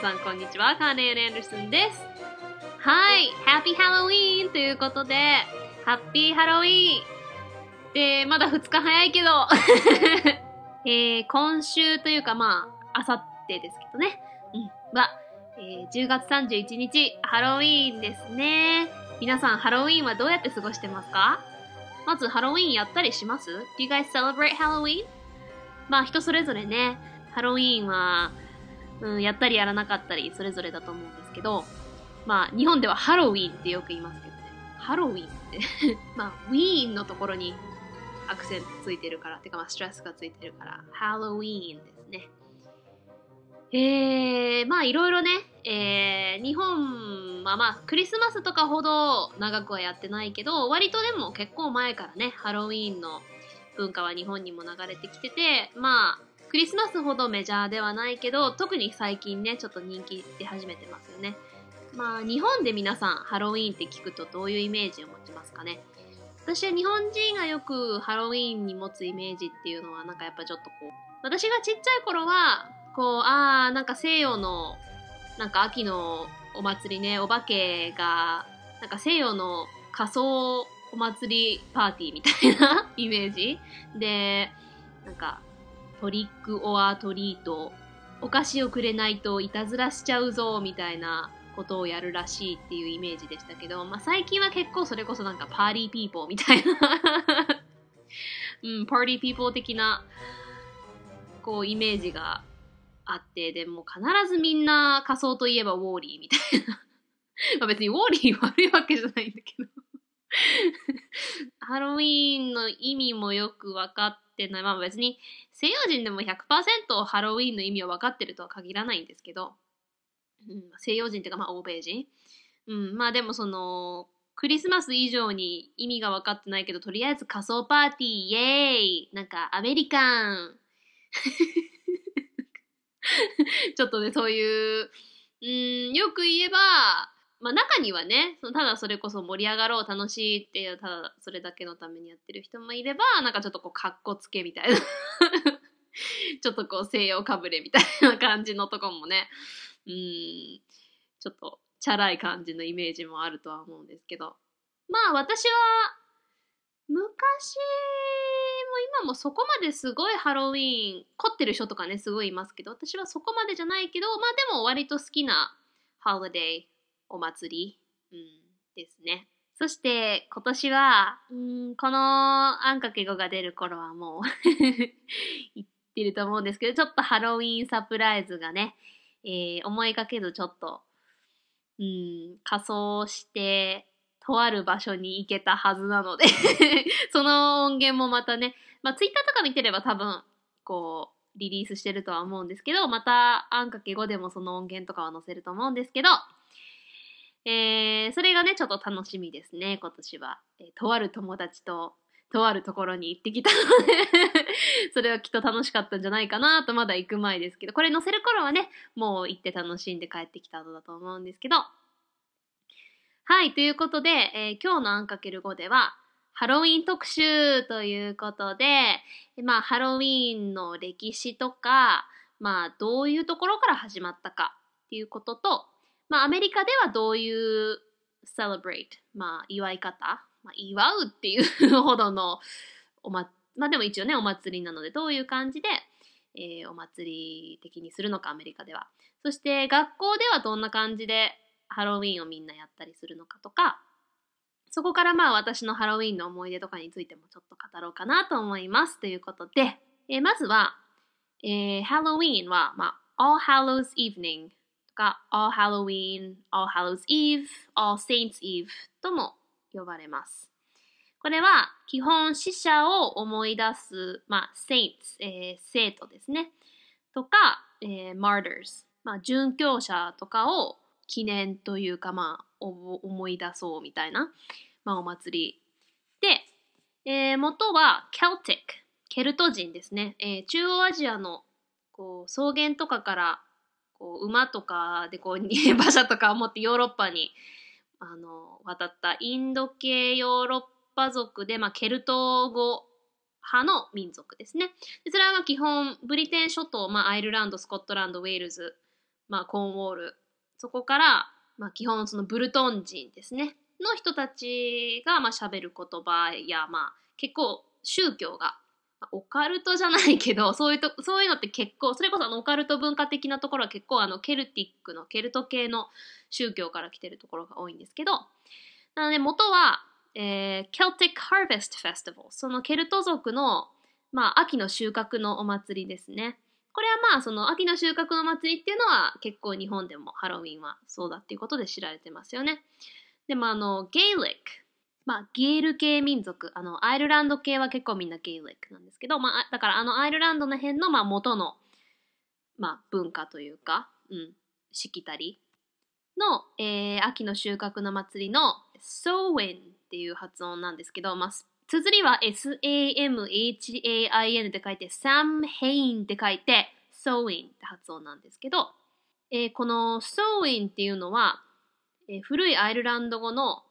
皆さんこんにちは。カーネール・アンダーソンです。はい、Happy Halloween! ということで、ハッピーハロウィーンで、まだ2日早いけど、えー、今週というかまあ、あさってですけどね。うん。は、えー、10月31日、ハロウィーンですね。皆さん、ハロウィーンはどうやって過ごしてますか？まず、ハロウィーンやったりします ?Do you guys celebrate Halloween? まあ、人それぞれね、ハロウィーンは、うん、やったりやらなかったり、それぞれだと思うんですけど、まあ、日本ではハロウィンってよく言いますけどね。ハロウィンって まあ、ウィーンのところにアクセントついてるから、てかまあ、ストレスがついてるから、ハロウィーンですね。えー、まあいろいろね、えー、日本はまあクリスマスとかほど長くはやってないけど、割とでも結構前からね、ハロウィーンの文化は日本にも流れてきてて、まあクリスマスほどメジャーではないけど、特に最近ね、ちょっと人気出始めてますよね。まあ日本で皆さんハロウィーンって聞くとどういうイメージを持ちますかね私は日本人がよくハロウィーンに持つイメージっていうのはなんかやっぱちょっとこう、私がちっちゃい頃はこう、ああ、なんか西洋の、なんか秋のお祭りね、お化けが、なんか西洋の仮装お祭りパーティーみたいな イメージで、なんか、 trick or treat、お菓子をくれないといたずらしちゃうぞ、みたいなことをやるらしいっていうイメージでしたけど、まあ最近は結構それこそなんか party people みたいな。うん、 party people 的な、こうイメージがあって、でも必ずみんな仮装といえばウォーリーみたいな。ま別にウォーリー悪いわけじゃないんだけど。ハロウィーンの意味もよく分かってない。まあ別に西洋人でも100%ハロウィーンの意味を分かってるとは限らないんですけど、うん、西洋人っていうかまあ欧米人。うん、まあでもその、クリスマス以上に意味が分かってないけど、とりあえず仮装パーティー、イエーイなんかアメリカン ちょっとね、そういう、うん、よく言えば、まあ中にはね、そのただそれこそ盛り上がろう、楽しいっていう、ただそれだけのためにやってる人もいれば、なんかちょっとこう、かっこつけみたいな。ちょっとこう、西洋かぶれみたいな感じのとこもね、うん、ちょっと、チャラい感じのイメージもあるとは思うんですけど。まあ私は、昔も今もそこまですごいハロウィーン凝ってる人とかねすごいいますけど私はそこまでじゃないけどまあでも割と好きなハロデーお祭り、うん、ですね。そして今年は、うん、このあんかけ語が出る頃はもう 言ってると思うんですけどちょっとハロウィンサプライズがね、えー、思いがけずちょっと、うん、仮装してとある場所に行けたはずなので その音源もまたね、まあ、ツイッターとか見てれば多分、こう、リリースしてるとは思うんですけど、また、あんかけ5でもその音源とかは載せると思うんですけど、えー、それがね、ちょっと楽しみですね、今年は。えー、とある友達と、とあるところに行ってきたので。それはきっと楽しかったんじゃないかなと、まだ行く前ですけど、これ載せる頃はね、もう行って楽しんで帰ってきたのだと思うんですけど、はい、ということで、えー、今日のあんかける5では、ハロウィン特集ということで、まあ、ハロウィンの歴史とか、まあ、どういうところから始まったかっていうことと、まあ、アメリカではどういう celebrate、まあ、祝い方、まあ、祝うっていうほどのおま、まあでも一応ね、お祭りなので、どういう感じで、えー、お祭り的にするのか、アメリカでは。そして、学校ではどんな感じでハロウィンをみんなやったりするのかとか、そこからまあ私のハロウィンの思い出とかについてもちょっと語ろうかなと思います。ということで、えー、まずは、えー、ハロウィンは、まあ、All Hallows Evening か All Halloween、All Hallows Eve、All Saints Eve とも呼ばれます。これは基本死者を思い出す、まあ、saints、えー、生徒ですね。とか、えー、martyrs、まあ、殉教者とかを記念というか、まあ、思い出そうみたいな、まあ、お祭り。で、えー、元はケルティック、ケルト人ですね。えー、中央アジアのこう草原とかからこう馬とかでこう 馬車とかを持ってヨーロッパにあの渡ったインド系ヨーロッパ族で、まあ、ケルト語派の民族ですね。でそれは基本、ブリテン諸島、まあ、アイルランド、スコットランド、ウェールズ、まあ、コーンウォール、そこから、まあ、基本そのブルトン人ですね、の人たちがまあ喋る言葉や、まあ、結構宗教が、オカルトじゃないけど、そういうと、そういうのって結構、それこそあのオカルト文化的なところは結構あのケルティックの、ケルト系の宗教から来てるところが多いんですけど、なので元は、えー、Celtic Harvest Festival。そのケルト族の、まあ、秋の収穫のお祭りですね。これはまあ、その秋の収穫の祭りっていうのは結構日本でもハロウィンはそうだっていうことで知られてますよね。でもあの、ゲイリック。まあ、ゲール系民族。あの、アイルランド系は結構みんなゲイリックなんですけど、まあ、だからあのアイルランドの辺の、まあ、元の、まあ、文化というか、うん、しきたりの、えー、秋の収穫の祭りの Sowin っていう発音なんですけど、まあ、綴りは S-A-M-H-A-I-N って書いて Samhain って書いて Sowin って発音なんですけど、えー、この Sowin っていうのは、えー、古いアイルランド語の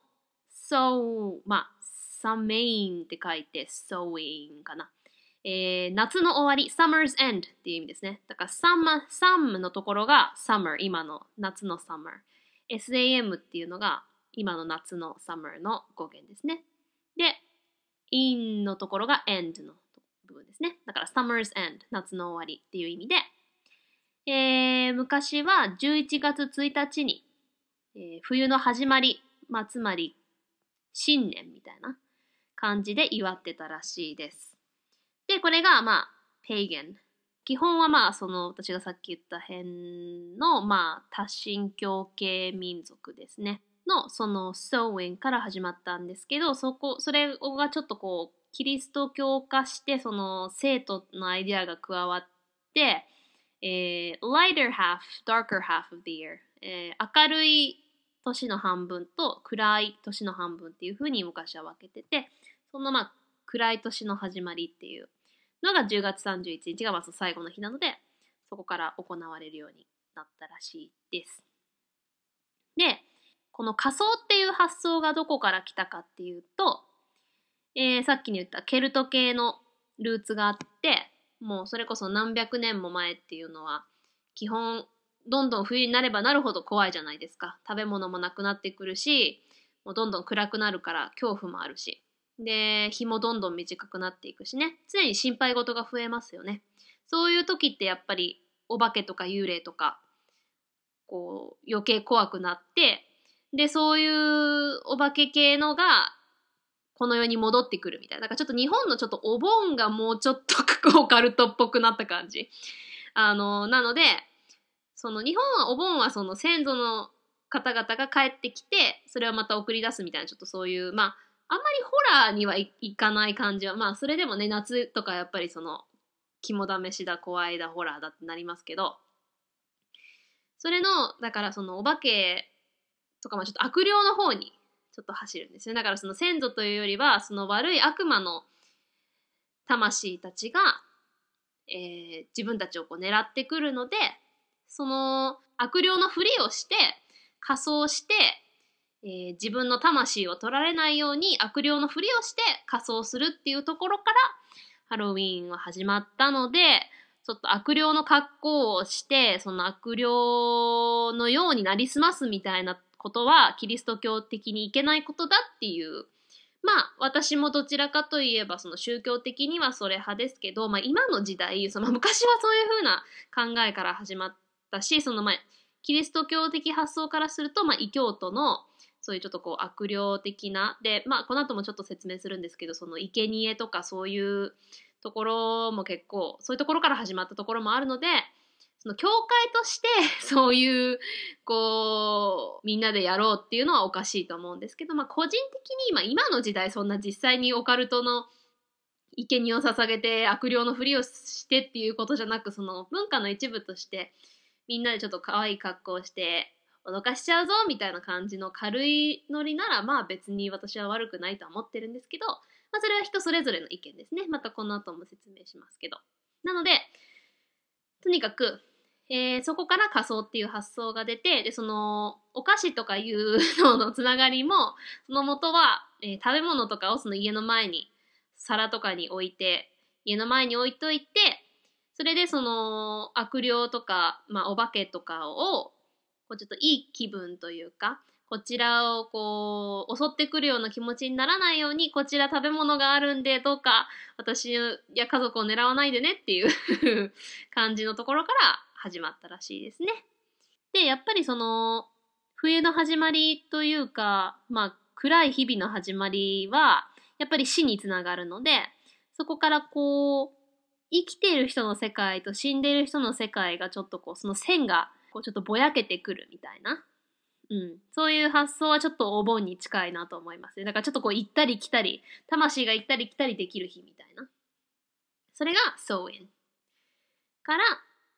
So、まあ、Samain って書いて Sowin かな。えー、夏の終わり、summer's end っていう意味ですね。だから summer, sum のところが summer、今の夏の summer。SAM っていうのが今の夏の summer の語源ですね。で、in のところが end の部分ですね。だから summer's end 夏の終わりっていう意味で、えー、昔は11月1日に、えー、冬の始まり、まあ、つまり新年みたいな感じで祝ってたらしいです。で、これがまあ、ペイゲン。基本はまあ、その私がさっき言った辺のまあ、多神教系民族ですね。のその sewing から始まったんですけど、そこ、それがちょっとこう、キリスト教化して、その生徒のアイデアが加わって、えー、lighter half, darker half of the year、えー、明るい年の半分と暗い年の半分っていう風に昔は分けてて、そのまあ暗い年の始まりっていうのが10月31日がまず最後の日なので、そこから行われるようになったらしいです。で、この仮想っていう発想がどこから来たかっていうと、えー、さっきに言ったケルト系のルーツがあって、もうそれこそ何百年も前っていうのは、基本、どんどん冬になればなるほど怖いじゃないですか。食べ物もなくなってくるし、もうどんどん暗くなるから恐怖もあるし。で、日もどんどん短くなっていくしね。常に心配事が増えますよね。そういう時ってやっぱりお化けとか幽霊とか、こう余計怖くなってで、そういうお化け系のが、この世に戻ってくるみたいな。だからちょっと日本のちょっとお盆がもうちょっと オカルトっぽくなった感じ。あの、なので、その日本はお盆はその先祖の方々が帰ってきて、それをまた送り出すみたいな、ちょっとそういう、まあ、あんまりホラーにはいかない感じは、まあ、それでもね、夏とかやっぱりその、肝試しだ、怖いだ、ホラーだってなりますけど、それの、だからそのお化けとか、まあ、ちょっと悪霊の方にちょっと走るんですよ。だからその先祖というよりは、その悪い悪魔の魂たちが、えー、自分たちをこう狙ってくるので、その悪霊のふりをして、仮装して、えー、自分の魂を取られないように悪霊のふりをして仮装するっていうところからハロウィンは始まったので、ちょっと悪霊の格好をして、その悪霊のようになりすますみたいなことはキリスト教的にいけないことだっていう。まあ私もどちらかといえばその宗教的にはそれ派ですけど、まあ、今の時代その昔はそういうふうな考えから始まってたしそのまあキリスト教的発想からすると、まあ、異教徒のそういうちょっとこう悪霊的なでまあこの後もちょっと説明するんですけどその生贄とかそういうところも結構そういうところから始まったところもあるのでその教会として そういうこうみんなでやろうっていうのはおかしいと思うんですけど、まあ、個人的に今今の時代そんな実際にオカルトの生贄を捧げて悪霊のふりをしてっていうことじゃなくその文化の一部としてみんなでちょっと可愛い格好をして脅かしちゃうぞみたいな感じの軽いノリならまあ別に私は悪くないとは思ってるんですけど、まあ、それは人それぞれの意見ですね。またこの後も説明しますけど。なのでとにかくえー、そこから仮想っていう発想が出てでそのお菓子とかいうののつながりもその元は、えー、食べ物とかをその家の前に皿とかに置いて家の前に置いといて、それでその悪霊とか、まあ、お化けとかを、こうちょっといい気分というか、こちらをこう、襲ってくるような気持ちにならないように、こちら食べ物があるんで、どうか私や家族を狙わないでねっていう 感じのところから始まったらしいですね。で、やっぱりその、冬の始まりというか、まあ、暗い日々の始まりは、やっぱり死につながるので、そこからこう、生きている人の世界と死んでいる人の世界がちょっとこう、その線がこうちょっとぼやけてくるみたいな。うん。そういう発想はちょっとお盆に近いなと思いますね。だからちょっとこう行ったり来たり、魂が行ったり来たりできる日みたいな。それがソーエン。から、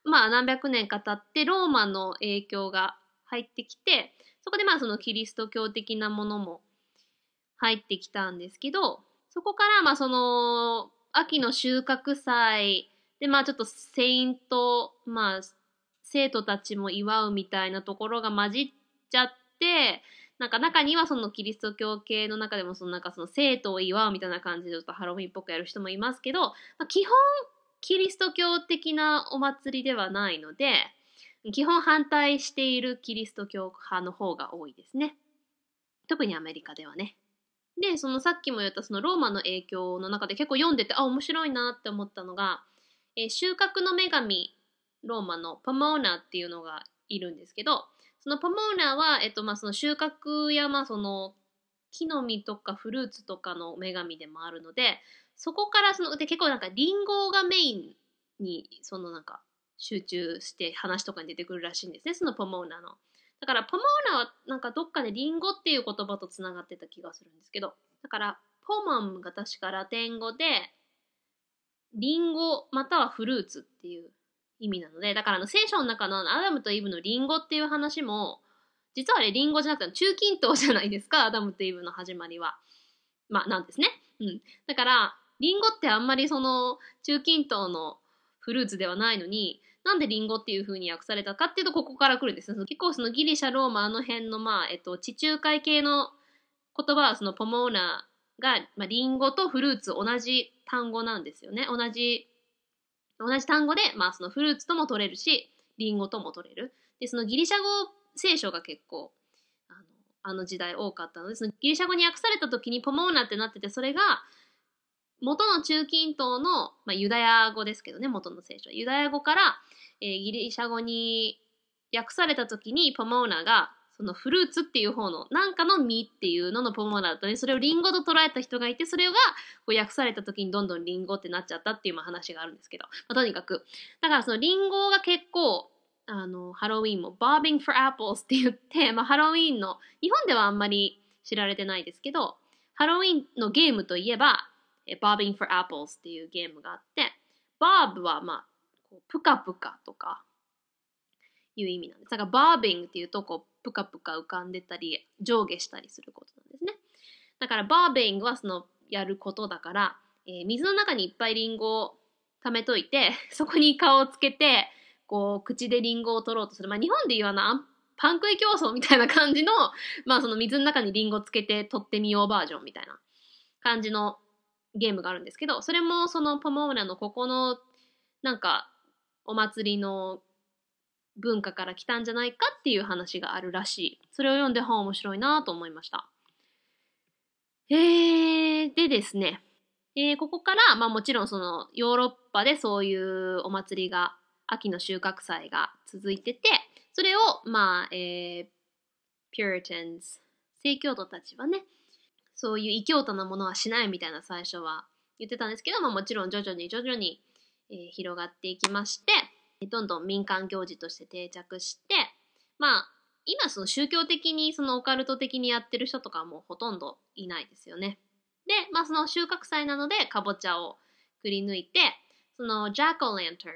まあ何百年か経ってローマの影響が入ってきて、そこでまあそのキリスト教的なものも入ってきたんですけど、そこからまあその秋の収穫祭でまあちょっとセイント、まあ生徒たちも祝うみたいなところが混じっちゃって、なんか中にはそのキリスト教系の中でもそのなんかその生徒を祝うみたいな感じでちょっとハロウィンっぽくやる人もいますけど、まあ、基本キリスト教的なお祭りではないので、基本反対しているキリスト教派の方が多いですね。特にアメリカではね。で、そのさっきも言ったそのローマの影響の中で結構読んでて、あ、面白いなって思ったのが、えー、収穫の女神、ローマのパモーナっていうのがいるんですけど、そのパモーナは、えっと、まあ、その収穫や、まあ、その木の実とかフルーツとかの女神でもあるので、そこからその、で結構なんかリンゴがメインに、そのなんか集中して話とかに出てくるらしいんですね、そのポモーナの。だからポモーナはなんかどっかでリンゴっていう言葉とつながってた気がするんですけど、だからポマンが確かラテン語で、リンゴまたはフルーツっていう意味なので、だからあの聖書の中のアダムとイブのリンゴっていう話も、実はあれリンゴじゃなくて中近東じゃないですか、アダムとイブの始まりは。まあなんですね。うん。だから、リンゴってあんまりその中近東のフルーツではないのに、なんでリンゴっていう風に訳されたかっていうと、ここから来るんです結構そのギリシャ、ローマ、あの辺の、まあ、えっと、地中海系の言葉は、そのポモーナが、まあ、リンゴとフルーツ同じ単語なんですよね。同じ、同じ単語で、まあ、そのフルーツとも取れるし、リンゴとも取れる。で、そのギリシャ語聖書が結構、あのあの時代多かったので、そのギリシャ語に訳された時にポモーナってなってて、それが、元の中近東の、まあ、ユダヤ語ですけどね、元の聖書。ユダヤ語から、えー、ギリシャ語に訳された時にポモーナが、そのフルーツっていう方の、なんかの実っていうののポモーナだったね。それをリンゴと捉えた人がいて、それがこう訳された時にどんどんリンゴってなっちゃったっていう話があるんですけど。まあ、とにかく。だからそのリンゴが結構、あの、ハロウィンも、bobbing for apples って言って、まあ、ハロウィンの、日本ではあんまり知られてないですけど、ハロウィンのゲームといえば、Bobbing for Apples っていうゲームがあって、Bob はまあ、こうぷかぷかとかいう意味なんです。だから Bobbing っていうとこう、ぷかぷか浮かんでたり、上下したりすることなんですね。だから Bobbing はそのやることだから、えー、水の中にいっぱいリンゴを溜めといて、そこに顔をつけて、こう、口でリンゴを取ろうとする。まあ、日本で言うな、パン食い競争みたいな感じの、まあ、その水の中にリンゴつけて取ってみようバージョンみたいな感じのゲームがあるんですけど、それもそのポモーナのここのなんかお祭りの文化から来たんじゃないかっていう話があるらしい。それを読んで本面白いなと思いました。えー、でですね、えー、ここから、まあもちろんそのヨーロッパでそういうお祭りが、秋の収穫祭が続いてて、それを、まあ、えー、Puritans、清教徒たちはね、そういう異教徒なものはしないみたいな最初は言ってたんですけど、ま、もちろん徐々に徐々に、えー、広がっていきまして、どんどん民間行事として定着して、まあ、今その宗教的にそのオカルト的にやってる人とかもほとんどいないですよね。で、まあその収穫祭なのでかぼちゃをくり抜いて、そのジャック・オ・ランターン。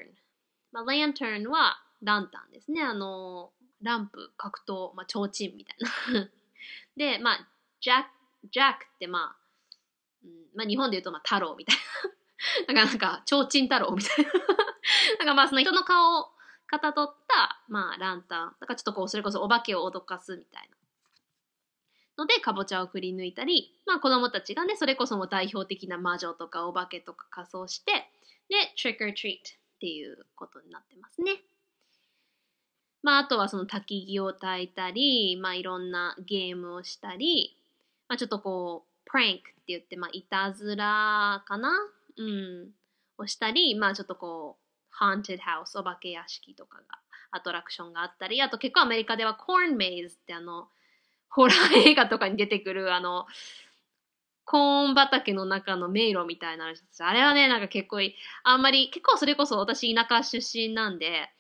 まあ、 lantern はランタンですね。あの、ランプ、格闘、まあ、提灯みたいな。で、まあ、ジャック、ジャックってまあ、うん、まあ日本で言うとまあ太郎みたいな。なんかなんか、提灯太郎みたいな。なんかまあその人の顔をかたどった、まあランタン。なんかちょっとこう、それこそお化けを脅かすみたいな。ので、かぼちゃをくり抜いたり、まあ子供たちがね、それこそも代表的な魔女とかお化けとか仮装して、で、trick or treat っていうことになってますね。まああとはその焚き木を焚いたり、まあいろんなゲームをしたり、まあちょっとこう、プランクって言って、まあいたずらかな？うん。をしたり、まあちょっとこう、haunted house、お化け屋敷とかが、アトラクションがあったり、あと結構アメリカでは corn maze ってあの、ホラー映画とかに出てくる、あの、コーン畑の中の迷路みたいなのあれはね、なんか結構。あんまり、結構それこそ私田舎出身なんで、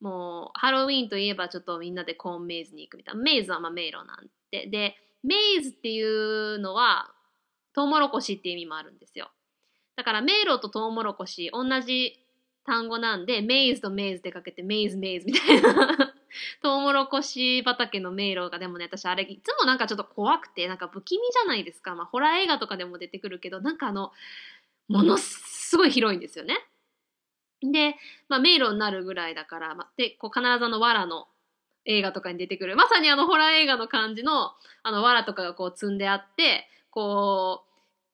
もう、ハロウィーンといえばちょっとみんなでコーンメイズに行くみたいな。メイズはまあ迷路なんて。で、メイズっていうのは、トウモロコシっていう意味もあるんですよ。だから迷路とトウモロコシ、同じ単語なんで、メイズとメイズでかけて、メイズメイズみたいな トウモロコシ畑の迷路がでもね、私あれいつもなんかちょっと怖くて、なんか不気味じゃないですか。まあホラー映画とかでも出てくるけど、なんかあの、ものすごい広いんですよね。で、まあ迷路になるぐらいだから、まあ、で、こう必ずあの藁の映画とかに出てくる、まさにあのホラー映画の感じの、あの藁とかがこう積んであって、こう、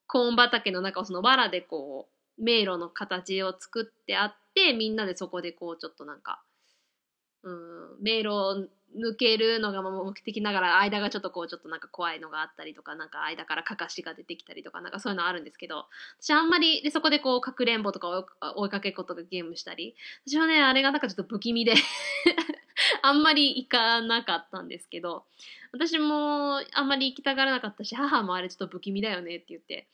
コーン畑の中をその藁でこう、迷路の形を作ってあって、みんなでそこでこうちょっとなんか、うん、迷路を抜けるのが目的ながら間がちょっとこうちょっとなんか怖いのがあったりとかなんか間からかかしが出てきたりとかなんかそういうのあるんですけど私あんまりでそこでこうかくれんぼとか追いかけっことかゲームしたり私はねあれがなんかちょっと不気味で あんまり行かなかったんですけど私もあんまり行きたがらなかったし母もあれちょっと不気味だよねって言って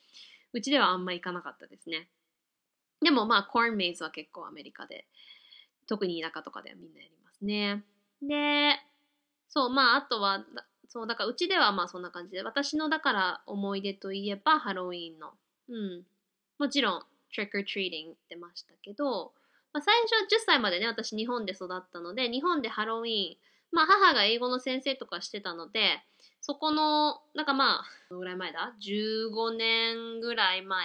うちではあんま行かなかったですねでもまあコーンメイズは結構アメリカで特に田舎とかではみんなやりますね。で、そう、まあ、あとは、そう、だからうちではまあそんな感じで、私のだから思い出といえばハロウィンの、うん、もちろん、trick or treating ってましたけど、まあ、最初10歳までね、私日本で育ったので、日本でハロウィーン、まあ母が英語の先生とかしてたので、そこの、なんかまあ、どのぐらい前だ ?15 年ぐらい前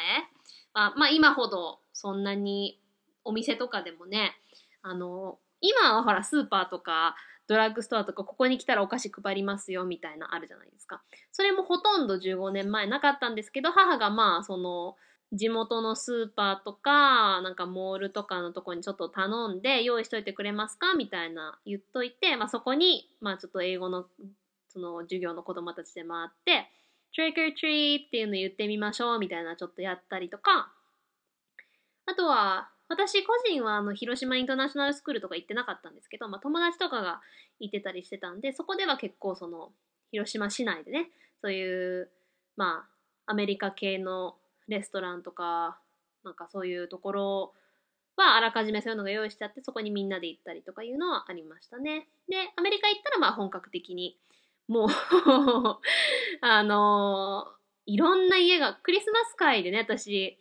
あまあ今ほどそんなにお店とかでもね、あの、今はほら、スーパーとか、ドラッグストアとか、ここに来たらお菓子配りますよ、みたいなあるじゃないですか。それもほとんど15年前なかったんですけど、母がまあ、その、地元のスーパーとか、なんかモールとかのとこにちょっと頼んで、用意しといてくれますかみたいな言っといて、まあそこに、まあちょっと英語の、その授業の子供たちで回って、trick or treat っていうの言ってみましょうみたいなちょっとやったりとか、あとは、私個人はあの広島インターナショナルスクールとか行ってなかったんですけど、まあ、友達とかが行ってたりしてたんでそこでは結構その広島市内でねそういうまあアメリカ系のレストランとかなんかそういうところはあらかじめそういうのが用意してあってそこにみんなで行ったりとかいうのはありましたね。でアメリカ行ったらまあ本格的にもう あのー、いろんな家がクリスマス会でね私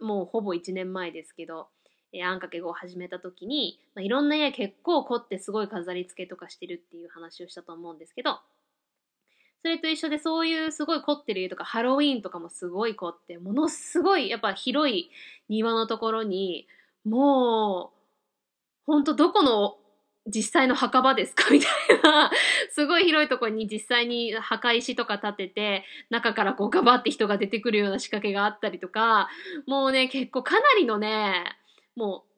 もうほぼ1年前ですけど、えー、あんかけ語を始めた時に、まあ、いろんな家結構凝ってすごい飾り付けとかしてるっていう話をしたと思うんですけど、それと一緒でそういうすごい凝ってる家とかハロウィーンとかもすごい凝ってものすごいやっぱ広い庭のところにもうほんとどこの実際の墓場ですか？みたいな、すごい広いところに実際に墓石とか建てて、中からこうガバって人が出てくるような仕掛けがあったりとか、もうね、結構かなりのね、もう、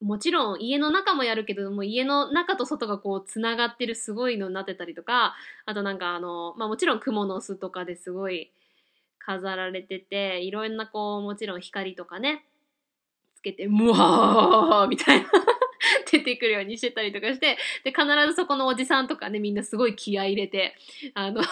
もちろん家の中もやるけども家の中と外がこうつながってるすごいのになってたりとかあとなんかあのまあもちろん蜘蛛の巣とかですごい飾られてていろんなこうもちろん光とかねつけてムワーみたいな 出てくるようにしてたりとかして、で、必ずそこのおじさんとかね、みんなすごい気合い入れて、あの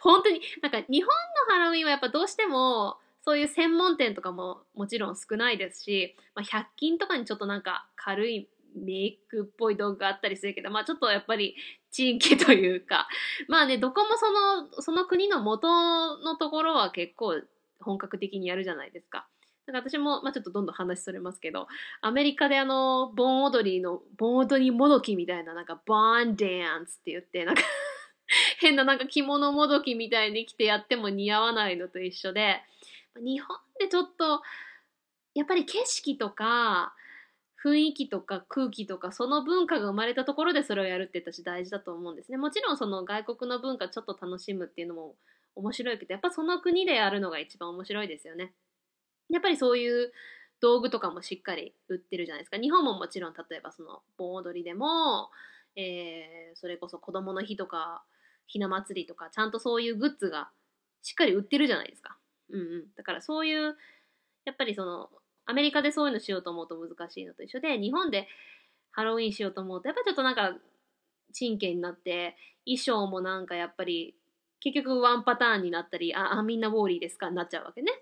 本当に、なんか日本のハロウィンはやっぱどうしても、そういう専門店とかももちろん少ないですし、まあ、100均とかにちょっとなんか軽いメイクっぽい道具があったりするけど、まあちょっとやっぱり地域というか、まあね、どこもその、その国の元のところは結構本格的にやるじゃないですか。なんか私も、まあ、ちょっとどんどん話それますけど、アメリカであの、盆踊りの、盆踊りもどきみたいな、なんか、ボンダンスって言って、なんか 変ななんか着物もどきみたいに着てやっても似合わないのと一緒で、日本でちょっと、やっぱり景色とか、雰囲気とか空気とかその文化が生まれたところでそれをやるって私大事だと思うんですね。もちろんその外国の文化ちょっと楽しむっていうのも面白いけど、やっぱその国でやるのが一番面白いですよね。やっぱりそういう道具とかもしっかり売ってるじゃないですか。日本ももちろん例えばその盆踊りでも、えー、それこそ子供の日とかひな祭りとかちゃんとそういうグッズがしっかり売ってるじゃないですか。うんうん。だからそういうやっぱりそのアメリカでそういうのしようと思うと難しいのと一緒で日本でハロウィンしようと思うとやっぱちょっとなんか真剣になって衣装もなんかやっぱり結局ワンパターンになったりああみんなウォーリーですかになっちゃうわけね。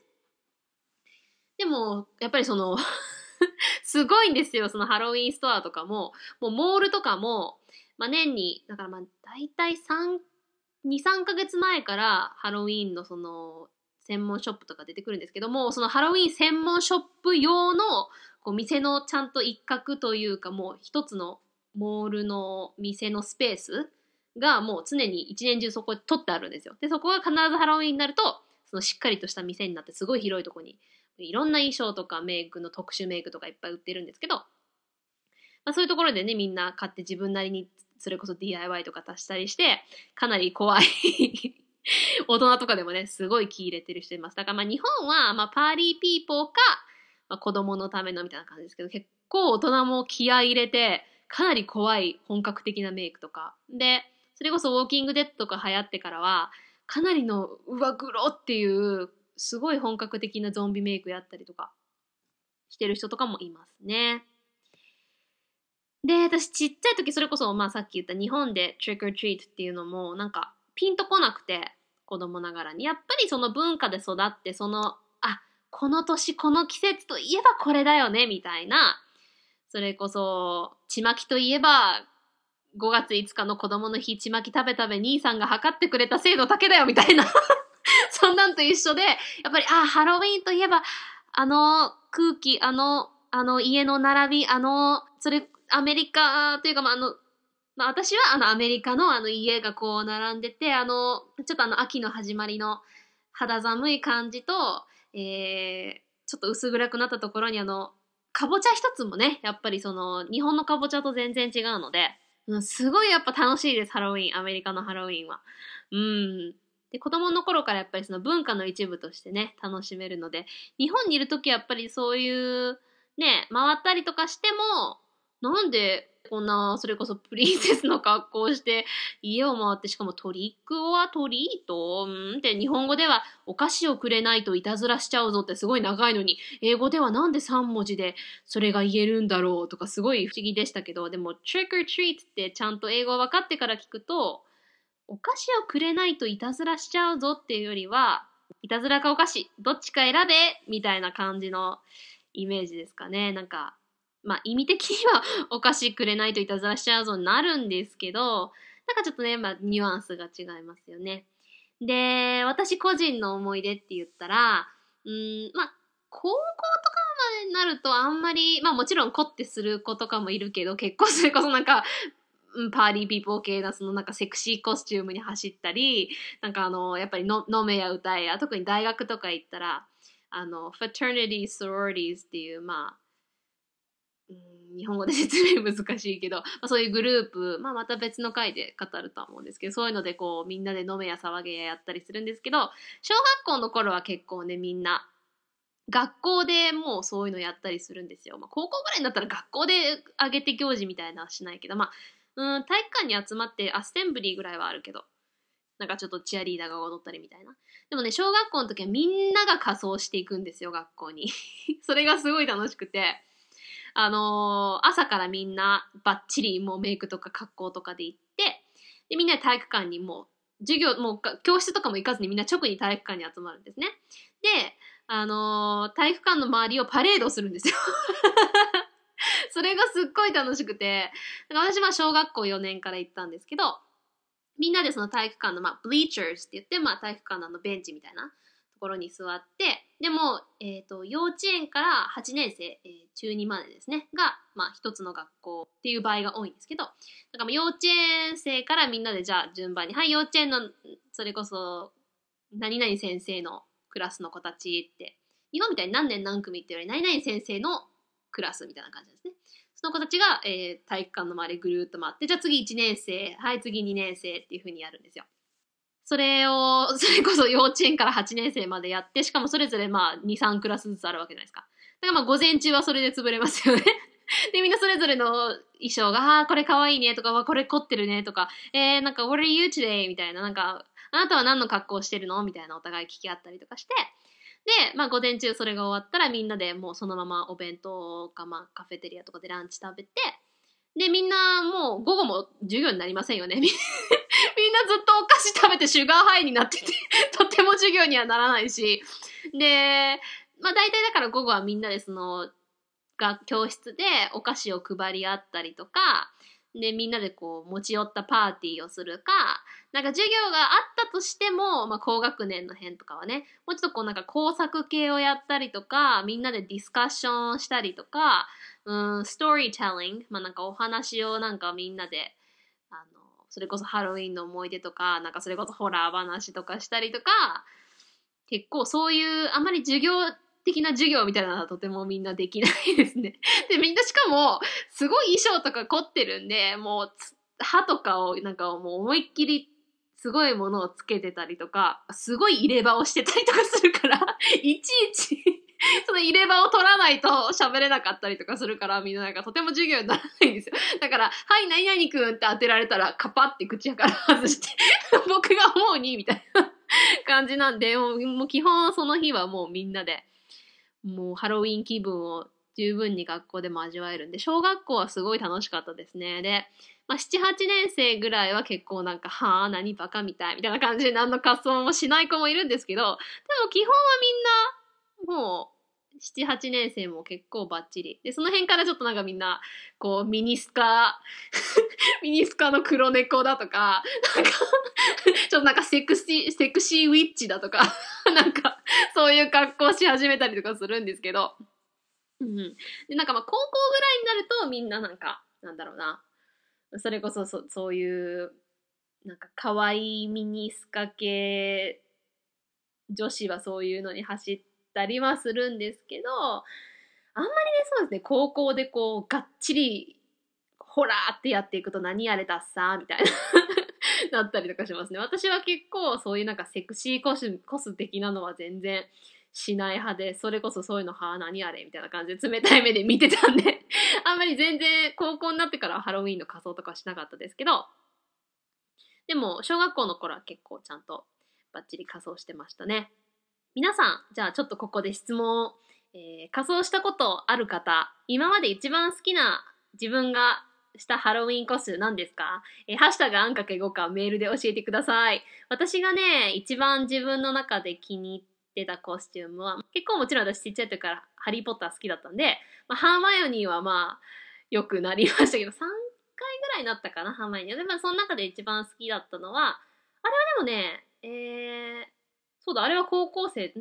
でもやっぱりその すごいんですよそのハロウィンストアとかももうモールとかも、まあ、年にだからまあ大体23ヶ月前からハロウィンのその専門ショップとか出てくるんですけども、そのハロウィン専門ショップ用のこう店のちゃんと一角というかもう一つのモールの店のスペースがもう常に一年中そこに取ってあるんですよ。で、そこが必ずハロウィンになると、そのしっかりとした店になってすごい広いとこにいろんな衣装とかメイクの特殊メイクとかいっぱい売ってるんですけど、まあ、そういうところでね、みんな買って自分なりにそれこそ DIY とか足したりして、かなり怖い 大人とかでもね、すごい気入れてる人います。だからまあ日本は、まあ party people か、まあ、子供のためのみたいな感じですけど、結構大人も気合い入れて、かなり怖い本格的なメイクとか。で、それこそウォーキングデッドとか流行ってからは、かなりのうわ、グロっていう、すごい本格的なゾンビメイクやったりとかしてる人とかもいますね。で、私ちっちゃい時それこそ、まあさっき言った日本で trick or treat っていうのも、なんかピンとこなくて、子供ながらに。やっぱりその文化で育って、その、あ、この年、この季節といえばこれだよね、みたいな、それこそ、ちまきといえば、5月5日の子供の日、ちまき食べ食べ兄さんが測ってくれた精度だけだよ、みたいな。そんなんと一緒で、やっぱり、あ、ハロウィンといえば、あの空気、あの、あの家の並び、あの、それ、アメリカというか、まあ、あの、まあ、私はあのアメリカのあの家がこう並んでて、あの、ちょっとあの秋の始まりの肌寒い感じと、えー、ちょっと薄暗くなったところにあの、かぼちゃ一つもね、やっぱりその、日本のかぼちゃと全然違うので、うん、すごいやっぱ楽しいです、ハロウィン、アメリカのハロウィンは。うん。で、子供の頃からやっぱりその文化の一部としてね、楽しめるので、日本にいる時はやっぱりそういう、ね、回ったりとかしても、なんでこんな、それこそプリンセスの格好をして家を回って、しかもトリックオアトリート？うん？って日本語ではお菓子をくれないといたずらしちゃうぞってすごい長いのに、英語ではなんで3文字でそれが言えるんだろうとかすごい不思議でしたけど、でも trick or treat ってちゃんと英語分かってから聞くと、お菓子をくれないといたずらしちゃうぞっていうよりは、いたずらかお菓子、どっちか選べみたいな感じのイメージですかね。なんか、まあ意味的にはお菓子くれないといたずらしちゃうぞになるんですけど、なんかちょっとね、まあニュアンスが違いますよね。で、私個人の思い出って言ったら、うん、まあ高校とかまでになるとあんまり、まあもちろん凝ってする子とかもいるけど、結構それこそなんか、party people 系なそのなんかセクシーコスチュームに走ったり、なんかあの、やっぱりの飲めや歌えや、特に大学とか行ったら、あの、fraternity sororities っていう、まあ、日本語で説明難しいけど、まあ、そういうグループ、まあ、また別の回で語るとは思うんですけどそういうのでこうみんなで飲めや騒げややったりするんですけど小学校の頃は結構ねみんな学校でもうそういうのやったりするんですよ。まあ、高校ぐらいになったら学校で上げて行事みたいなはしないけど、まあ、うん体育館に集まってアッセンブリーぐらいはあるけどなんかちょっとチアリーダーが踊ったりみたいな。でもね、小学校の時はみんなが仮装していくんですよ、学校に。それがすごい楽しくて。あのー、朝からみんなバッチリもうメイクとか格好とかで行って、で、みんな体育館にもう、授業、もう教室とかも行かずにみんな直に体育館に集まるんですね。で、あのー、体育館の周りをパレードするんですよ。それがすっごい楽しくて、私は小学校4年から行ったんですけど、みんなでその体育館の、まあ、ブリーチャーズって言って、まあ、体育館のあのベンチみたいなところに座って、でも、えっ、ー、と、幼稚園から8年生、えー、中2までですね、が、まあ、一つの学校っていう場合が多いんですけど、なんか幼稚園生からみんなでじゃあ順番に、はい、幼稚園の、それこそ、何々先生のクラスの子たちって、日本みたいに何年何組っていうより、何々先生のクラスみたいな感じですね。その子たちが、えー、体育館の周りぐるーっと回って、じゃあ次1年生、はい、次2年生っていう風にやるんですよ。それを、それこそ幼稚園から8年生までやって、しかもそれぞれまあ2、3クラスずつあるわけじゃないですか。だからまあ午前中はそれで潰れますよね。で、みんなそれぞれの衣装が、ああ、これかわいいねとか、わこれ凝ってるねとか、えー、なんか、what are you today? みたいな、なんか、あなたは何の格好してるの？みたいなお互い聞き合ったりとかして、で、まあ午前中それが終わったらみんなでもうそのままお弁当かまあカフェテリアとかでランチ食べて、で、みんなもう午後も授業になりませんよね。みんなずっとお菓子食べてシュガーハイになってて とっても授業にはならないし、で、まあ大体だから午後はみんなでその、が教室でお菓子を配り合ったりとか、で、みんなでこう持ち寄ったパーティーをするか、なんか授業があったとしても、まあ高学年の辺とかはね、もうちょっとこうなんか工作系をやったりとか、みんなでディスカッションしたりとか、うん、ストーリーテリング、まあなんかお話をなんかみんなで、それこそハロウィンの思い出とか、なんかそれこそホラー話とかしたりとか、結構そういうあまり授業的な授業みたいなのはとてもみんなできないですね。で、みんなしかも、すごい衣装とか凝ってるんで、もう、歯とかをなんかもう思いっきりすごいものをつけてたりとか、すごい入れ歯をしてたりとかするから、いちいち その入れ歯を取らないと喋れなかったりとかするから、みんななんかとても授業にならないんですよ。だから、はい、何々くんって当てられたら、カパって口から外して僕が思うに、みたいな感じなんで、もう基本その日はもうみんなで、もうハロウィン気分を十分に学校でも味わえるんで、小学校はすごい楽しかったですね。で、まあ、7、8年生ぐらいは結構なんか、はあ、何バカみたいみたいな感じで何の仮装もしない子もいるんですけど、でも基本はみんな、もう、7、8年生も結構バッチリ。で、その辺からちょっとなんかみんな、こう、ミニスカ、ミニスカの黒猫だとか、なんか ちょっとなんかセクシー、セクシーウィッチだとか、なんか、そういう格好し始めたりとかするんですけど、うん。で、なんかまあ高校ぐらいになるとみんななんか、なんだろうな、それこそそそういうなんか可愛いミニスカ系女子はそういうのに走ってたりはするんですけどあんまりねそうですね高校でこうがっちりホラーってやっていくと何やれたっさーみたいな なったりとかしますね私は結構そういうなんかセクシーコスコス的なのは全然しない派で、それこそそういうの、はあ、何あれみたいな感じで冷たい目で見てたんで あんまり全然高校になってからハロウィンの仮装とかしなかったですけど、でも、小学校の頃は結構ちゃんとバッチリ仮装してましたね。皆さん、じゃあちょっとここで質問を、えー、仮装したことある方、今まで一番好きな自分がしたハロウィンコス何ですか？えー、ハッシュタグあんかけ5かメールで教えてください。私がね、一番自分の中で気に入ってたコスチュームは、結構もちろん私ちっちゃい時からハリーポッター好きだったんで、まあ、ハーマイオニーはまあ、よくなりましたけど、3回ぐらいになったかな、ハーマイオニー。で、まあ、その中で一番好きだったのは、あれはでもね、えー、そうだ、あれは高校生、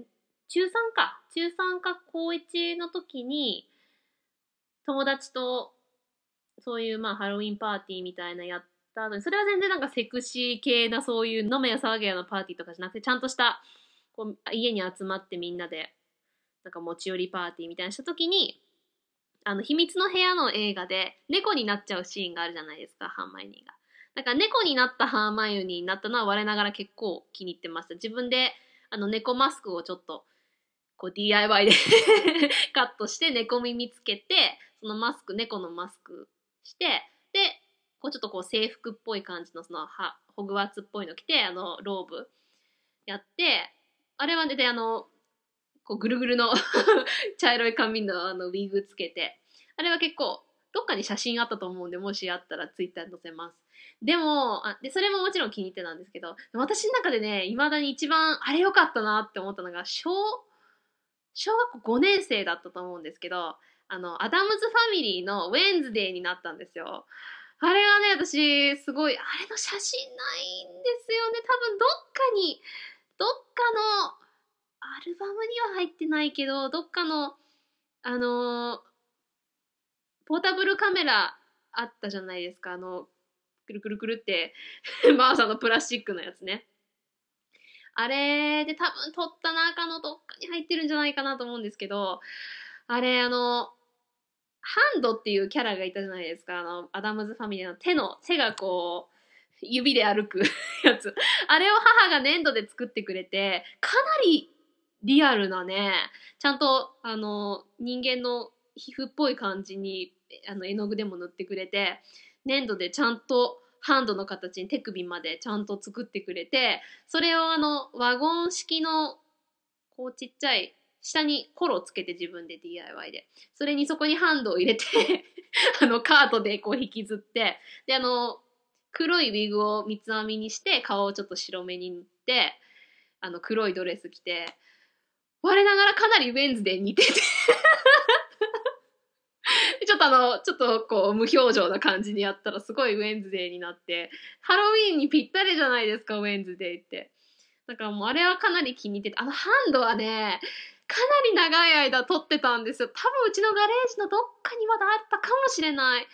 中3か。中3か高1の時に、友達と、そういうまあハロウィンパーティーみたいなやったのに、それは全然なんかセクシー系なそういう飲めや騒げやのパーティーとかじゃなくて、ちゃんとしたこう家に集まってみんなでなんか持ち寄りパーティーみたいなした時にあの秘密の部屋の映画で猫になっちゃうシーンがあるじゃないですかハーマイオニーが。だから猫になったハーマイオニーになったのは我ながら結構気に入ってました。自分であの猫マスクをちょっとこう DIY で カットして猫耳つけてそのマスク猫のマスクしてでこうちょっとこう制服っぽい感じのそのホグワーツっぽいの着てあのローブやってあれはね、で、あの、こうぐるぐるの 茶色い髪のあのウィッグつけて、あれは結構、どっかに写真あったと思うんで、もしあったらツイッターに載せます。でも、あで、それももちろん気に入ってたんですけど、私の中でね、未だに一番あれ良かったなって思ったのが、小、小学校5年生だったと思うんですけど、あの、アダムズファミリーのウェンズデーになったんですよ。あれがね、私、すごい、あれの写真ないんですよね。多分どっかに、どっかのアルバムには入ってないけど、どっかの、あの、ポータブルカメラあったじゃないですか。あの、くるくるくるって マーサのプラスチックのやつね。あれで多分撮った中のどっかに入ってるんじゃないかなと思うんですけど、あれ、あの、ハンドっていうキャラがいたじゃないですか。あの、アダムズファミリーの手の、手がこう、指で歩く やつ。あれを母が粘土で作ってくれて、かなりリアルなね、ちゃんと、あの、人間の皮膚っぽい感じに、あの、絵の具でも塗ってくれて、粘土でちゃんとハンドの形に手首までちゃんと作ってくれて、それをあの、ワゴン式の、こうちっちゃい、下にコロつけて自分で DIY で。それにそこにハンドを入れて あの、カートでこう引きずって、で、あの、黒いウィグを三つ編みにして顔をちょっと白目に塗ってあの黒いドレス着て我ながらかなりウェンズデー似ててちょっとあの、ちょっとこう無表情な感じにやったらすごいウェンズデーになって、ハロウィーンにぴったりじゃないですか、ウェンズデーって。だからもうあれはかなり気に入ってて、あのハンドはね、かなり長い間撮ってたんですよ。多分うちのガレージのどっかにまだあったかもしれない。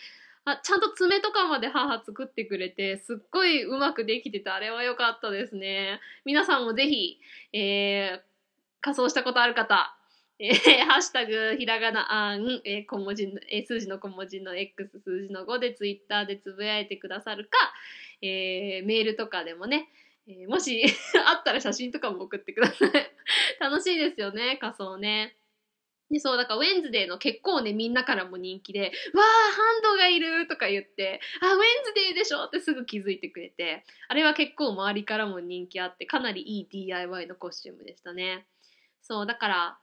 あちゃんと爪とかまで母作ってくれてすっごいうまくできててあれは良かったですね皆さんもぜひ、えー、仮装したことある方えー、ハッシュタグひらがなあん、えー、小文字の、えー、数字の小文字の X 数字の5でツイッターでつぶやいてくださるか、えー、メールとかでもね、えー、もし あったら写真とかも送ってください。楽しいですよね仮装ね。で、そう、だからウェンズデーの結構ね、みんなからも人気で、わー、ハンドがいるとか言って、あ、ウェンズデーでしょ？ってすぐ気づいてくれて、あれは結構周りからも人気あって、かなりいい DIY のコスチュームでしたね。そう、だから、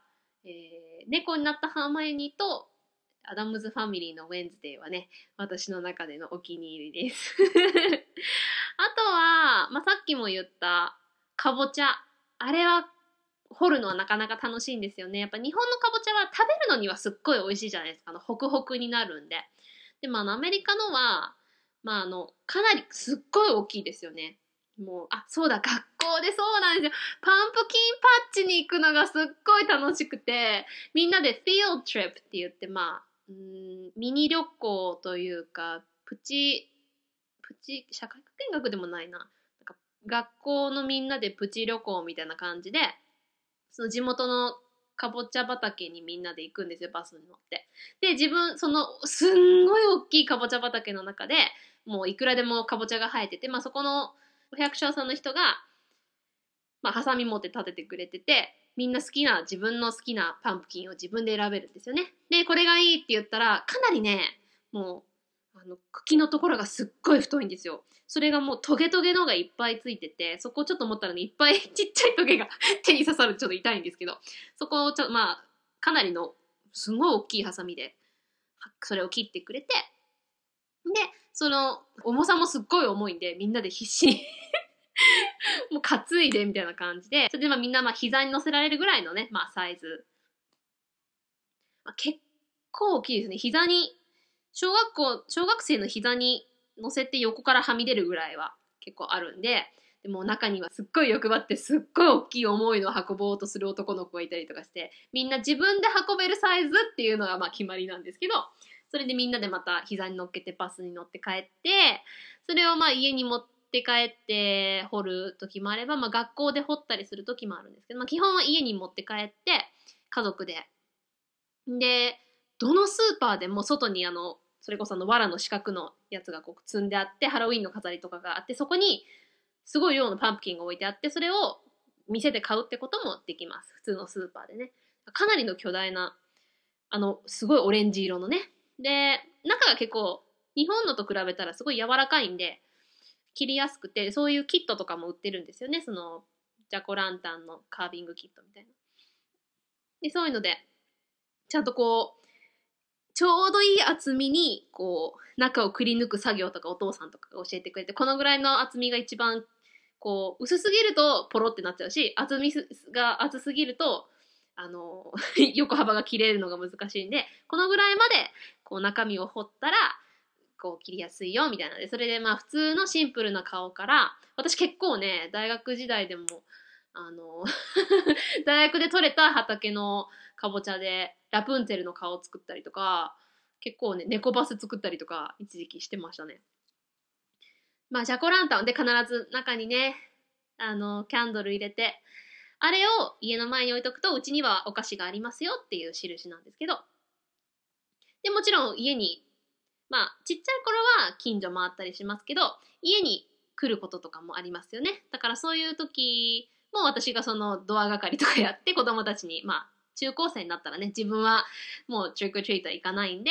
えー、猫になったハーマイオニーと、アダムズファミリーのウェンズデーはね、私の中でのお気に入りです。あとは、まあ、さっきも言った、かぼちゃ。あれは掘るのはなかなか楽しいんですよね。やっぱ日本のかぼちゃは食べるのにはすっごい美味しいじゃないですか。あの、ホクホクになるんで。でもあ、アメリカのは、まああの、かなりすっごい大きいですよね。もう、あ、そうだ、学校でそうなんですよ。パンプキンパッチに行くのがすっごい楽しくて、みんなで field trip って言って、まあ、うんミニ旅行というか、プチ、プチ、社会科見学でもないな。なんか学校のみんなでプチ旅行みたいな感じで、その地元のかぼちゃ畑にみんなで行くんですよ、バスに乗って。で、自分、その、すんごい大きいかぼちゃ畑の中で、もういくらでもかぼちゃが生えてて、まあそこのお百姓さんの人が、まあハサミ持って立ててくれてて、みんな好きな、自分の好きなパンプキンを自分で選べるんですよね。で、これがいいって言ったら、かなりね、もう、あの、茎のところがすっごい太いんですよ。それがもうトゲトゲのがいっぱいついてて、そこをちょっと思ったらね、いっぱい ちっちゃいトゲが 手に刺さるちょっと痛いんですけど、そこをちょっとまあ、かなりのすごい大きいハサミで、それを切ってくれて、で、その重さもすっごい重いんで、みんなで必死に もう担いでみたいな感じで、それでまあみんなまあ膝に乗せられるぐらいのね、まあサイズ。まあ、結構大きいですね。膝に、小学校、小学生の膝に乗せて横からはみ出るぐらいは結構あるんで、でも中にはすっごい欲張ってすっごい大きい重いのを運ぼうとする男の子がいたりとかして、みんな自分で運べるサイズっていうのがまあ決まりなんですけど、それでみんなでまた膝に乗っけてバスに乗って帰って、それをまあ家に持って帰って掘る時もあれば、まあ学校で掘ったりする時もあるんですけど、まあ基本は家に持って帰って家族で。で、どのスーパーでも外にあのそれこそあの藁の四角のやつがこう積んであってハロウィンの飾りとかがあってそこにすごい量のパンプキンが置いてあってそれを店で買うってこともできます普通のスーパーでねかなりの巨大なあのすごいオレンジ色のねで中が結構日本のと比べたらすごい柔らかいんで切りやすくてそういうキットとかも売ってるんですよね。そのジャコランタンのカービングキットみたいな。でそういうのでちゃんとこうちょうどいい厚みに、こう、中をくり抜く作業とかお父さんとかが教えてくれて、このぐらいの厚みが一番、こう、薄すぎるとポロってなっちゃうし、厚みが厚すぎると、あの、横幅が切れるのが難しいんで、このぐらいまで、こう、中身を掘ったら、こう、切りやすいよ、みたいな。で、それでまあ、普通のシンプルな顔から、私結構ね、大学時代でも、あの 大学で採れた畑のかぼちゃでラプンツェルの顔を作ったりとか結構ね猫バス作ったりとか一時期してましたね。まあジャコランタンで必ず中にねあのキャンドル入れてあれを家の前に置いとくとうちにはお菓子がありますよっていう印なんですけどで、もちろん家に、まあ、ちっちゃい頃は近所回ったりしますけど、家に来ることとかもありますよね。だからそういう時も私がそのドア係とかやって子供たちに、まあ、中高生になったらね、自分はもうトリックトリート行かないんで、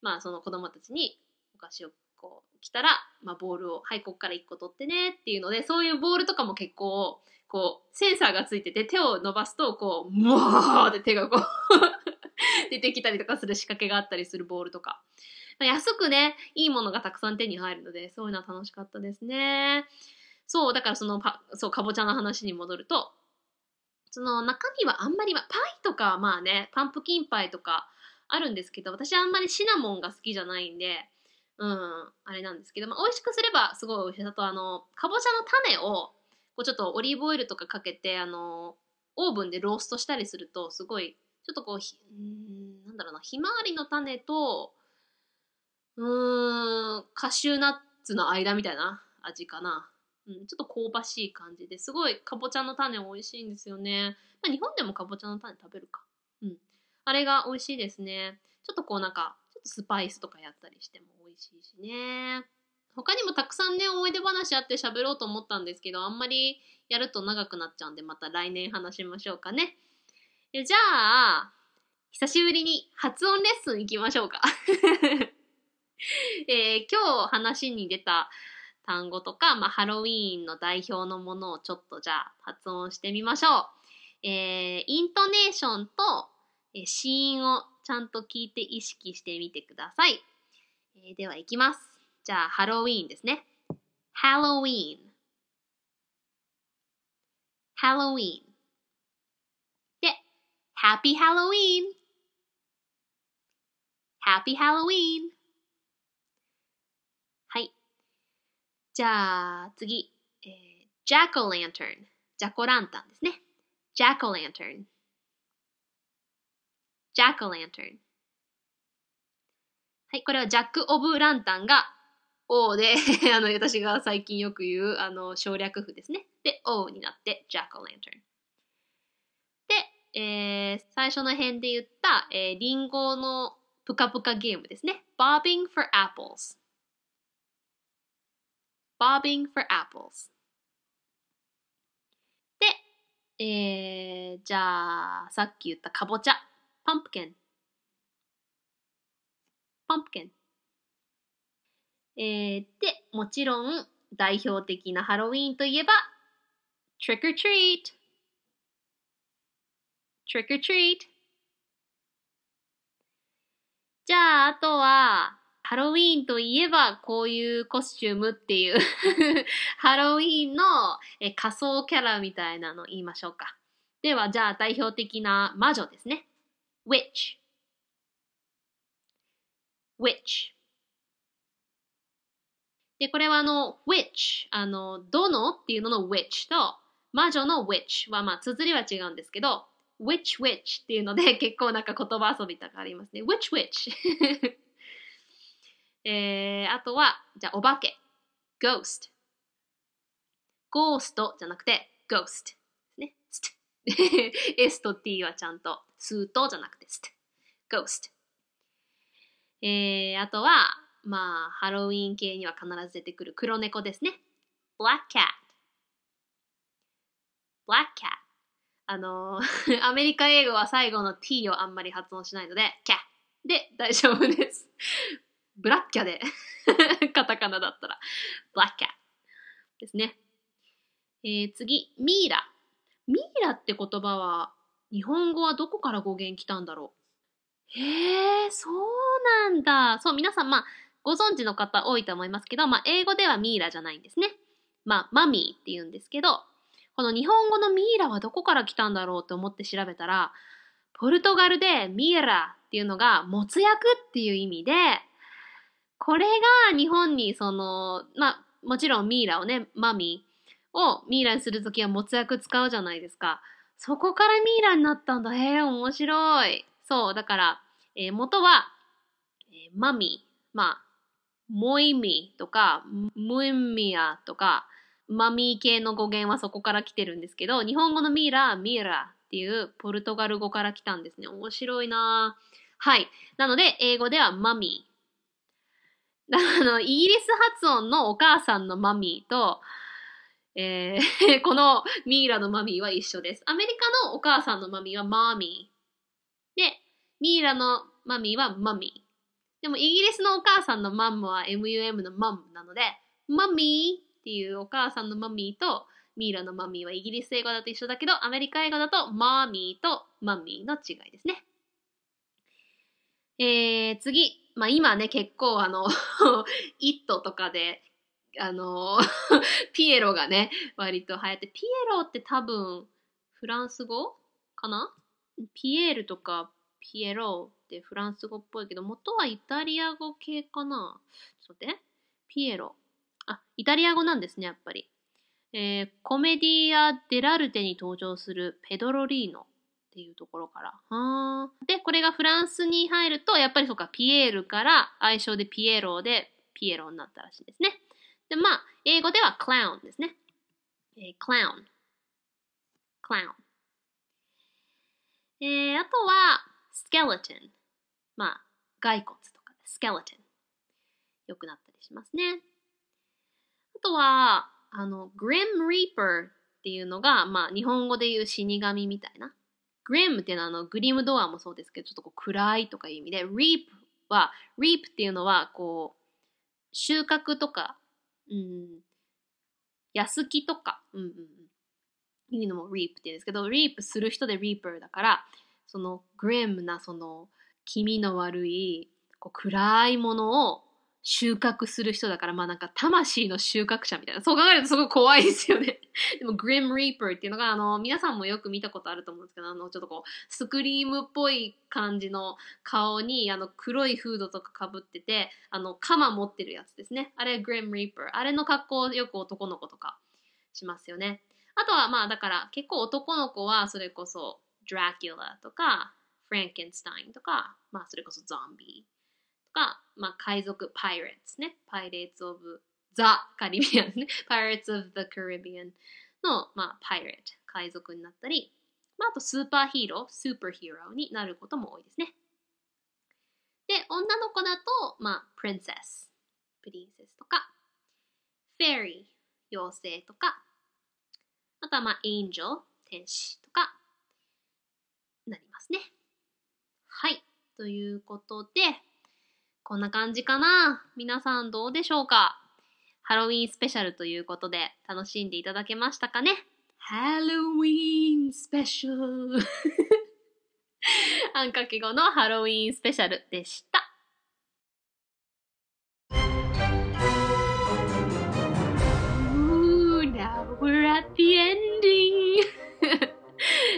まあその子供たちにお菓子をこう来たら、まあ、ボールを、はい、ここから1個取ってねっていうので、そういうボールとかも結構、こう、センサーがついてて手を伸ばすと、こう、もーって手がこう 出てきたりとかする仕掛けがあったりするボールとか。安くね、いいものがたくさん手に入るので、そういうのは楽しかったですね。そう、だからそのパ、そう、かぼちゃの話に戻ると、その中身はあんまり、パイとかまあね、パンプキンパイとかあるんですけど、私あんまりシナモンが好きじゃないんで、うん、あれなんですけど、まあ、美味しくすればすごい美味しい。あと、あの、かぼちゃの種を、こうちょっとオリーブオイルとかかけて、あの、オーブンでローストしたりすると、すごい、ちょっとこう、ひんなんだろうな、ひまわりの種と、うーん、カシューナッツの間みたいな味かな。うん、ちょっと香ばしい感じですごいかぼちゃの種美味しいんですよね。まあ、日本でもかぼちゃの種食べるか。うん。あれが美味しいですね。ちょっとこうなんか、ちょっとスパイスとかやったりしても美味しいしね。他にもたくさんね、思い出話あって喋ろうと思ったんですけど、あんまりやると長くなっちゃうんで、また来年話しましょうかね。じゃあ、久しぶりに発音レッスン行きましょうか。えー、今日話に出た単語とか、まあ、ハロウィーンの代表のものをちょっとじゃあ発音してみましょう。えー、イントネーションと、えー、子音をちゃんと聞いて意識してみてください。えー、では行きます。じゃあ、ハロウィーンですね。ハロウィーン。ハロウィーン。で、ハッピーハロウィーン。ハッピーハロウィーン。はい。じゃあ、次。えー、ジャック・オ・ランタン。ジャコランタンですね。ジャック・オ・ランタン。ジャック・オ・ランタン。はい、これはジャック・オブ・ランタンが O で あの、私が最近よく言う、あの、省略符ですね。で、O になって、Jack-o'-lantern。で、えー、最初の辺で言った、えー、リンゴのぷかぷかゲームですね。Bobbing for apples。bobbing for apples で、えー、じゃあさっき言ったかぼちゃ pumpkin pumpkin えー、でもちろん代表的なハロウィーンといえば trick or treat trick or treat じゃああとはハロウィーンといえばこういうコスチュームっていう ハロウィーンのえ仮装キャラみたいなの言いましょうか。では、じゃあ代表的な魔女ですね。witch witch で、これはあの、which、あの、どのっていうのの which と、魔女の which は、まあ、綴りは違うんですけど、which which っていうので 結構なんか言葉遊びとかありますね。which which えー、あとは、じゃあ、お化け。ghost。ゴーストじゃなくて、ghost。ね。S と T はちゃんと、スートじゃなくて、スト。ghost。えー、あとは、まあ、ハロウィン系には必ず出てくる黒猫ですね。black cat。black cat。あの、アメリカ英語は最後の t をあんまり発音しないので、cat で大丈夫です。ブラッキャで カタカナだったら、ブラッキャですね。えー、次、ミイラ。ミイラって言葉は、日本語はどこから語源来たんだろう？へえ、そうなんだ。そう、皆さん、まあ、ご存知の方多いと思いますけど、まあ、英語ではミイラじゃないんですね。まあ、マミーって言うんですけど、この日本語のミイラはどこから来たんだろうと思って調べたら、ポルトガルでミイラっていうのが、もつ薬っていう意味で、これが日本にその、まあ、もちろんミイラをね、マミーをミイラにするときはもつ薬使うじゃないですか。そこからミイラになったんだ。へえ、面白い。そう、だから、えー、元は、えー、マミー、まあ、モイミとか、ムイミアとか、マミー系の語源はそこから来てるんですけど、日本語のミイラ、ミイラっていうポルトガル語から来たんですね。面白いなはい。なので、英語ではマミー。あの、イギリス発音のお母さんのマミーと、えー このミイラのマミーは一緒です。アメリカのお母さんのマミーはマーミー。で、ミイラのマミーはマミー。でもイギリスのお母さんのマンムは MUM のマムなので、マミーっていうお母さんのマミーとミイラのマミーはイギリス英語だと一緒だけど、アメリカ英語だとマーミーとマミーの違いですね。えー、次。まあ今ね、結構あの、イットとかで、あの、ピエロがね、割と流行って、ピエロって多分、フランス語かな？ピエールとかピエロってフランス語っぽいけど、元はイタリア語系かな？ちょっと待って。ピエロ。あ、イタリア語なんですね、やっぱり。えー、コメディア・デラルテに登場するペドロリーノっていうところから。はで、これがフランスに入ると、やっぱりそうか、ピエールから愛称でピエロでピエロになったらしいですね。で、まあ、英語ではクラウンですね。えー、 clown。clown。えー、あとは、 skeleton。まあ、骸骨とかで、 skeleton。よくなったりしますね。あとは、あの、 Grim Reaper っていうのが、まあ、日本語で言う死神みたいな。 grim っていうのは、あの、グリムドアもそうですけど、ちょっとこう暗いとかいう意味で、 reap は、 reap っていうのは、こう、収穫とか、うん、安木とか、うんうんうん。いうのも reap って言うんですけど、 reap する人で reaper だから、その grim な、その気味の悪い、こう暗いものを収穫する人だから、まあなんか魂の収穫者みたいな。そう考えるとすごい怖いですよね。でも、 Grim Reaper っていうのが、あの、皆さんもよく見たことあると思うんですけど、あの、ちょっとこう、スクリームっぽい感じの顔に、あの、黒いフードとか被ってて、あの、鎌持ってるやつですね。あれ、グリム・リーパー。あれの格好よく男の子とかしますよね。あとは、まあ、だから、結構男の子は、それこそ、ドラキュラとか、フランケンスタインとか、まあ、それこそゾンビとか、まあ、海賊、パイレーツね。パイレーツ・オブ・ザ・カリビアンね。パイレーツ・オブ・ザ・カリビアンの、まあ、パイレート、海賊になったり、まあ、あとスーパーヒーロー、スーパーヒーローになることも多いですね。で、女の子だと、まあ、プリンセス、プリンセスとか、フェリー、妖精とか、あとは、まあ、エンジェル、天使、なりますね。はい。ということで、こんな感じかな皆さんどうでしょうか？ハロウィンスペシャルということで楽しんでいただけましたかね？ハロウィンスペシャル あんかけ語のハロウィンスペシャルでした。Ooh, now we're at the ending!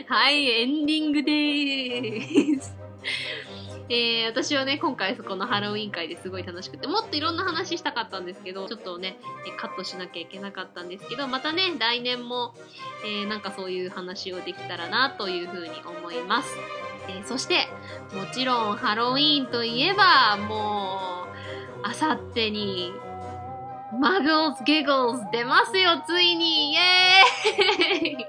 はい、エンディングでーす。えー、私はね、今回そこのハロウィン会ですごい楽しくて、もっといろんな話したかったんですけど、ちょっとね、カットしなきゃいけなかったんですけど、またね、来年も、えー、なんかそういう話をできたらなというふうに思います。えー、そして、もちろんハロウィンといえば、もう、あさってにマグルズ・ギグルズ出ますよ、ついにイエーイ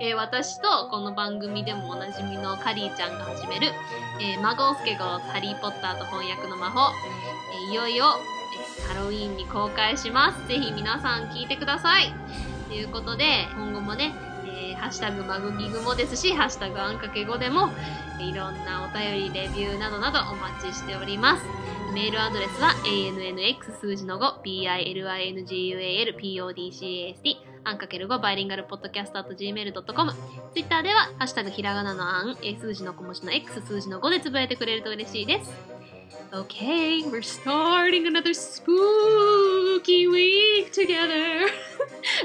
えー、私とこの番組でもおなじみのカリーちゃんが始める、えー、マグルズ・ギグルズ・ハリー・ポッターと翻訳の魔法、えー、いよいよ、えー、ハロウィーンに公開します。ぜひ皆さん聞いてください。ということで、今後もね、えー、ハッシュタグマグギグもですし、ハッシュタグあんかけ語でも、いろんなお便り、レビューなどなどお待ちしております。メールアドレスは ANNX 数字の5 BILINGUALPODCAST アンかける5バイリンガルポッドキャスト gmail.com ツイッターではハッシュタグひらがなのあん数字の小文字の X 数字の5でつぶやいてくれると嬉しいです Okay, we're starting another spooky week together.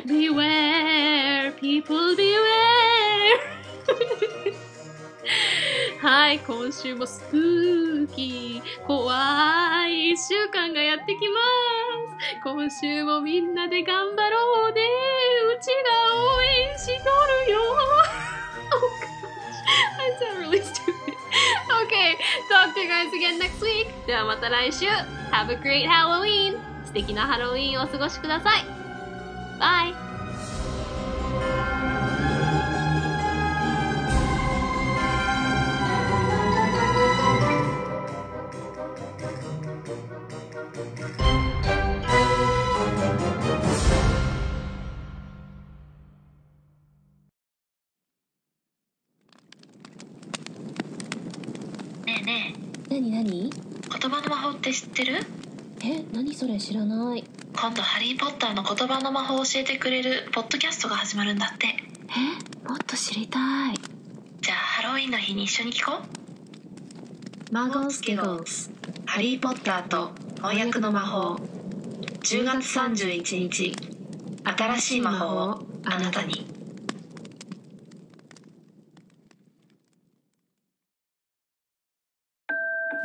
beware, people beware. はい、今週もスプーキー、怖い一週間がやってきます。今週もみんなで頑張ろうね。うちが応援しとるよ。I sound really stupid. Okay, talk to you guys again next week. ではまた来週。Have a great Halloween! 素敵なハロウィンをお過ごしください。Bye! って知ってる？え何それ知らない。今度ハリー・ポッターの言葉の魔法を教えてくれるポッドキャストが始まるんだって。えもっと知りたい。じゃあハロウィンの日に一緒に聞こう。マゴスケゴスハリー・ポッターと翻訳の魔法。10月31日新しい魔法をあなたに。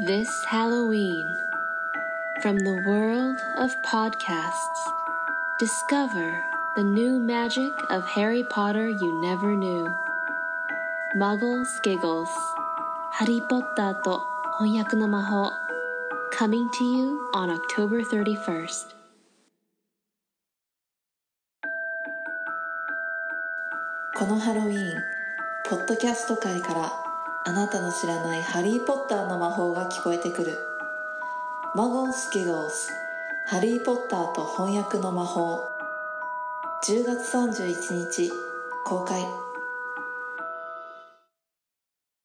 This Halloween, from the world of podcasts, discover the new magic of Harry Potter you never knew. Muggles Giggles, ハリー・ポッターと翻訳の魔法 coming to you on October 31st. このハロウィーン、ポッドキャスト界からあなたの知らないハリー・ポッターの魔法が聞こえてくる。マゴンス・ギゴス、ハリー・ポッターと翻訳の魔法。10月31日公開。